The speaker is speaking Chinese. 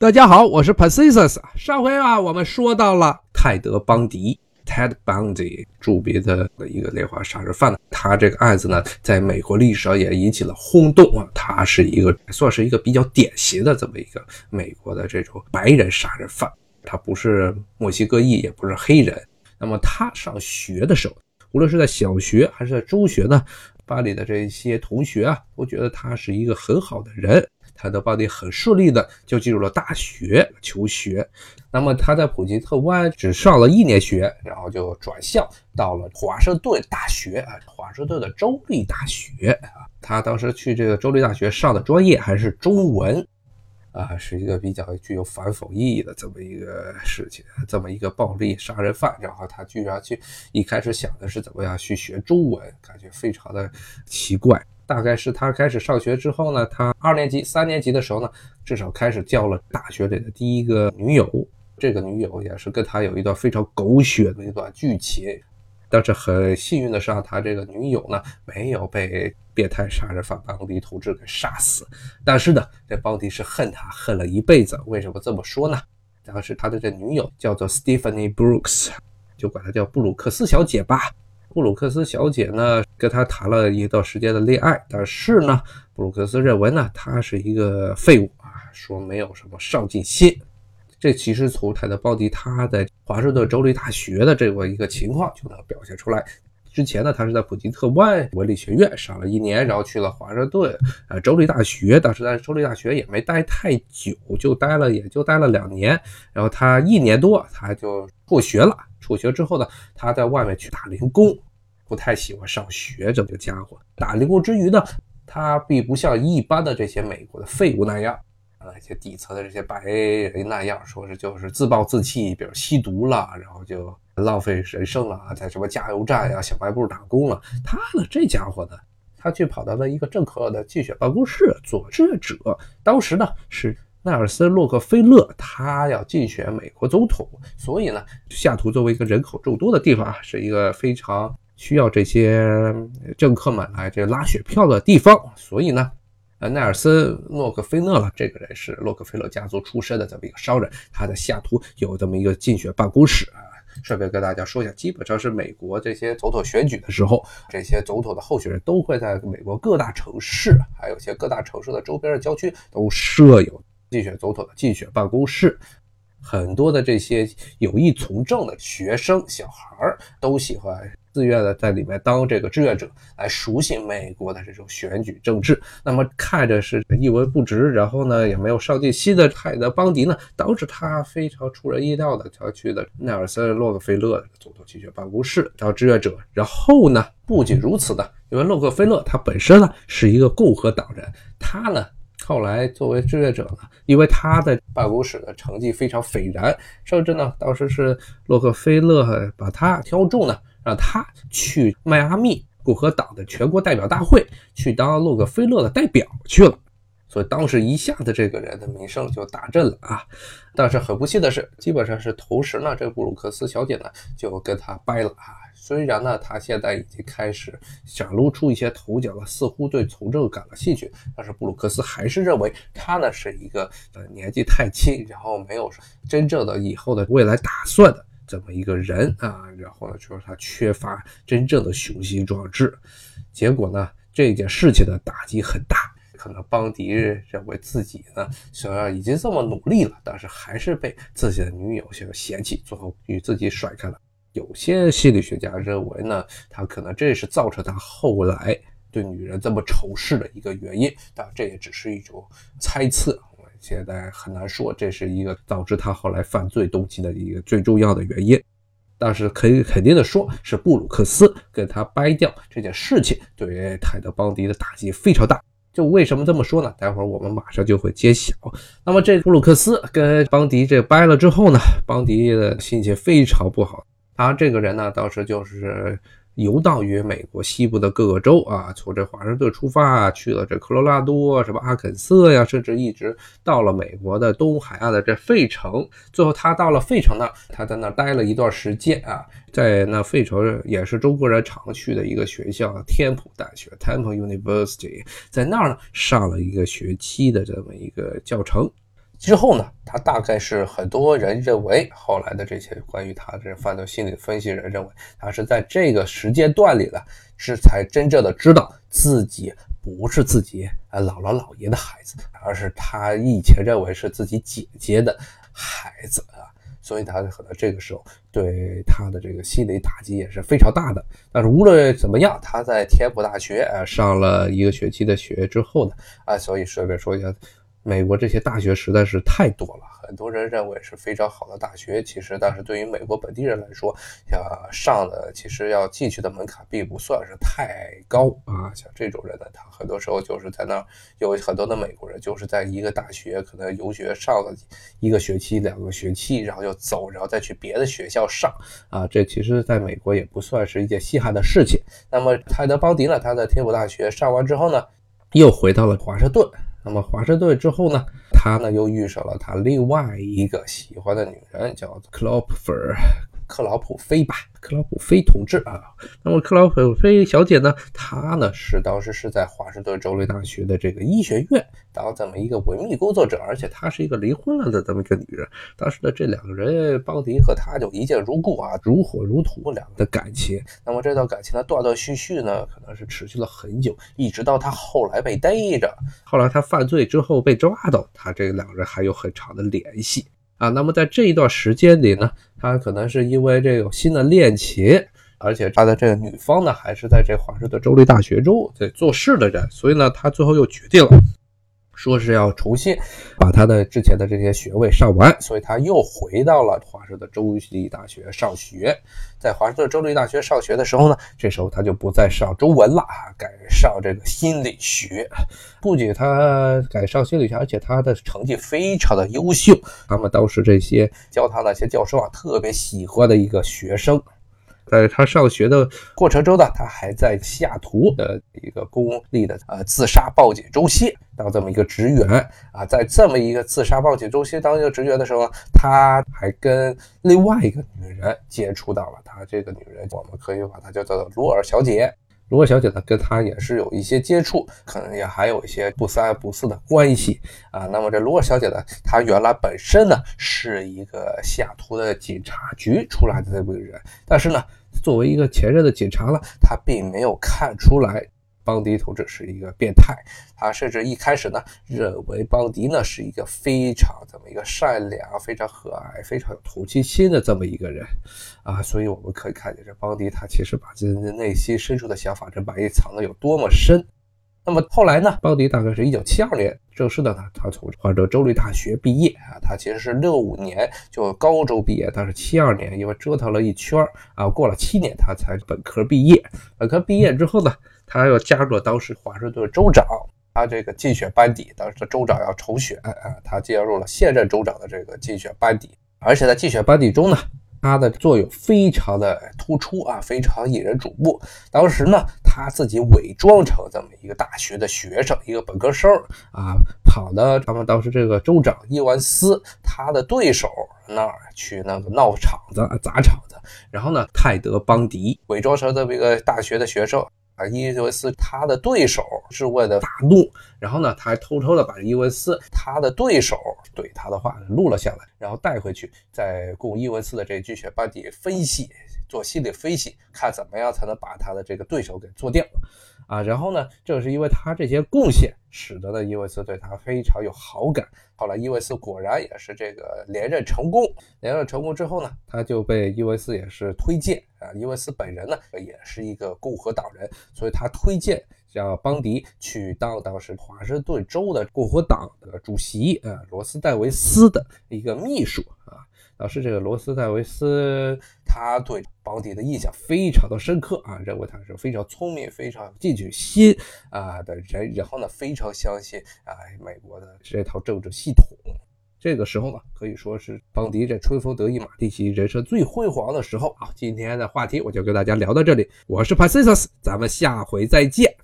大家好，我是 Pacisus。上回啊，我们说到了泰德·邦迪 （Ted Bundy） 著名的一个连环杀人犯。他这个案子呢，在美国历史上也引起了轰动啊。他是一个算是一个比较典型的这么一个美国的这种白人杀人犯。他不是墨西哥裔，也不是黑人。那么他上学的时候，无论是在小学还是在中学呢，班里的这些同学啊，都觉得他是一个很好的人。泰德·邦迪很顺利的就进入了大学求学，那么他在普吉特湾只上了一年学，然后就转校到了华盛顿大学啊，华盛顿的州立大学啊。他当时去这个州立大学上的专业还是中文啊，是一个比较具有反讽意义的这么一个事情，这么一个暴力杀人犯，然后他居然去一开始想的是怎么样去学中文，感觉非常的奇怪。大概是他开始上学之后呢，他二年级、三年级的时候呢，至少开始交了大学里的第一个女友。这个女友也是跟他有一段非常狗血的一段剧情。但是很幸运的是，他这个女友呢没有被变态杀人犯邦迪同志给杀死。但是呢，这邦迪是恨他恨了一辈子。为什么这么说呢？当时他的这女友叫做 Stephanie Brooks，就管她叫布鲁克斯小姐吧。布鲁克斯小姐呢，跟他谈了一段时间的恋爱，但是呢，布鲁克斯认为呢，他是一个废物啊，说没有什么上进心。这其实从泰德·鲍迪他在华盛顿州立大学的这么一个情况就能表现出来。之前呢，他是在普吉特湾文理学院上了一年，然后去了华盛顿呃州立大学，当时在州立大学也没待太久，就待了也就待了两年，然后他一年多他就辍学了。辍学之后呢，他在外面去打零工，不太喜欢上学。这个家伙打零工之余呢，他并不像一般的这些美国的废物那样，啊，一些底层的这些白人那样，说是就是自暴自弃，比如吸毒了，然后就浪费人生了，在什么加油站呀、小卖部打工了。他呢，这家伙呢，他去跑到了一个政客的竞选办公室做志愿者。当时呢是。奈尔森·洛克菲勒他要竞选美国总统，所以呢，下图作为一个人口众多的地方啊，是一个非常需要这些政客们来这拉选票的地方。所以呢，呃，奈尔森·洛克菲勒了，这个人是洛克菲勒家族出身的这么一个商人，他在下图有这么一个竞选办公室啊。顺便跟大家说一下，基本上是美国这些总统选举的时候，这些总统的候选人都会在美国各大城市，还有一些各大城市的周边的郊区都设有。竞选总统的竞选办公室，很多的这些有意从政的学生小孩儿都喜欢自愿的在里面当这个志愿者，来熟悉美国的这种选举政治。那么看着是一文不值，然后呢也没有上进心的泰德·邦迪呢，导致他非常出人意料的他去了奈尔森·洛克菲勒的总统竞选办公室当志愿者。然后呢，不仅如此呢，因为洛克菲勒他本身呢是一个共和党人，他呢。后来作为志愿者呢，因为他的办公室的成绩非常斐然，甚至呢，当时是洛克菲勒把他挑中呢，让他去迈阿密共和党的全国代表大会去当洛克菲勒的代表去了，所以当时一下子这个人的名声就大振了啊。但是很不幸的是，基本上是同时呢，这个布鲁克斯小姐呢就跟他掰了啊。虽然呢，他现在已经开始想露出一些头角了，似乎对从政感了兴趣，但是布鲁克斯还是认为他呢是一个呃年纪太轻，然后没有真正的以后的未来打算的这么一个人啊，然后呢就是他缺乏真正的雄心壮志。结果呢，这件事情的打击很大，可能邦迪认为自己呢虽然已经这么努力了，但是还是被自己的女友所嫌弃，最后与自己甩开了。有些心理学家认为呢，他可能这是造成他后来对女人这么仇视的一个原因，但这也只是一种猜测，现在很难说这是一个导致他后来犯罪动机的一个最重要的原因。但是可以肯定的说，是布鲁克斯跟他掰掉这件事情，对于泰德·邦迪的打击非常大。就为什么这么说呢？待会儿我们马上就会揭晓。那么这布鲁克斯跟邦迪这掰了之后呢，邦迪的心情非常不好。他这个人呢，当时就是游荡于美国西部的各个州啊，从这华盛顿出发，去了这科罗拉多、什么阿肯色呀，甚至一直到了美国的东海岸的这费城。最后他到了费城呢，他在那待了一段时间啊，在那费城也是中国人常去的一个学校——天普大学 （Temple University），在那儿呢上了一个学期的这么一个教程。之后呢，他大概是很多人认为，后来的这些关于他这犯罪心理分析人认为，他是在这个时间段里呢，是才真正的知道自己不是自己啊姥姥姥爷的孩子，而是他以前认为是自己姐姐的孩子啊，所以他可能这个时候对他的这个心理打击也是非常大的。但是无论怎么样，他在天普大学啊上了一个学期的学之后呢，啊，所以顺便说一下。美国这些大学实在是太多了，很多人认为是非常好的大学，其实但是对于美国本地人来说，像上的其实要进去的门槛并不算是太高啊。像这种人呢，他很多时候就是在那儿有很多的美国人，就是在一个大学可能游学上了一个学期、两个学期，然后就走，然后再去别的学校上啊。这其实在美国也不算是一件稀罕的事情。那么泰德·邦迪呢，他在天普大学上完之后呢，又回到了华盛顿。那么华盛顿之后呢，他呢又遇上了他另外一个喜欢的女人，叫 Clopfer 克劳普菲吧，克劳普菲同志啊。那么克劳普菲小姐呢，她呢是当时是在华盛顿州立大学的这个医学院当这么一个文秘工作者，而且她是一个离婚了的这么一个女人。当时呢，这两个人邦迪和她就一见如故啊，如火如荼两个的感情。那么这段感情呢，断断续续呢，可能是持续了很久，一直到他后来被逮着，后来他犯罪之后被抓到，他这两个人还有很长的联系。啊，那么在这一段时间里呢，他可能是因为这个新的恋情，而且他的这个女方呢，还是在这华盛顿州立大学中在做事的人，所以呢，他最后又决定了。说是要重新把他的之前的这些学位上完，所以他又回到了华盛顿州立大学上学。在华盛顿州立大学上学的时候呢，这时候他就不再上中文了啊，改上这个心理学。不仅他改上心理学，而且他的成绩非常的优秀，他们当时这些教他那些教授啊，特别喜欢的一个学生。在他上学的过程中呢，他还在西雅图的一个公立的呃自杀报警中心当这么一个职员啊，在这么一个自杀报警中心当一个职员的时候呢，他还跟另外一个女人接触到了。他这个女人，我们可以把她叫做罗尔小姐。罗尔小姐呢，跟他也是有一些接触，可能也还有一些不三不四的关系啊。那么这罗尔小姐呢，她原来本身呢是一个西雅图的警察局出来的这么一个人，但是呢。作为一个前任的警察了，他并没有看出来邦迪同志是一个变态。他甚至一开始呢，认为邦迪呢是一个非常这么一个善良、非常和蔼、非常有同情心的这么一个人啊。所以我们可以看见，这邦迪他其实把自己的内心深处的想法，这埋藏的有多么深。那么后来呢？邦迪大概是一九七二年正式的呢，他从华盛顿州立大学毕业啊。他其实是六五年就高中毕业，但是七二年因为折腾了一圈啊，过了七年他才本科毕业。本科毕业之后呢，他又加入了当时华盛顿州长他这个竞选班底。当时州长要重选啊，他加入了现任州长的这个竞选班底，而且在竞选班底中呢。他的作用非常的突出啊，非常引人瞩目。当时呢，他自己伪装成这么一个大学的学生，一个本科生啊，跑到他们当时这个州长伊万斯他的对手那儿去那个闹场子、砸场子。然后呢，泰德邦迪伪装成这么一个大学的学生。啊，伊文斯他的对手是为了大怒，然后呢，他还偷偷的把伊文斯他的对手怼他的话录了下来，然后带回去，再供伊文斯的这巨选班底分析，做心理分析，看怎么样才能把他的这个对手给做掉。啊，然后呢，正是因为他这些贡献，使得呢伊维斯对他非常有好感。后来伊维斯果然也是这个连任成功，连任成功之后呢，他就被伊维斯也是推荐啊。伊维斯本人呢也是一个共和党人，所以他推荐让邦迪去当当时华盛顿州的共和党的主席啊，罗斯戴维斯的一个秘书老师这个罗斯戴维斯，他对邦迪的印象非常的深刻啊，认为他是非常聪明、非常有进取心啊的人，然后呢，非常相信啊美国的这套政治系统。这个时候呢，可以说是邦迪这春风得意马蹄疾、人生最辉煌的时候啊。今天的话题我就跟大家聊到这里，我是 p a c i s 咱们下回再见。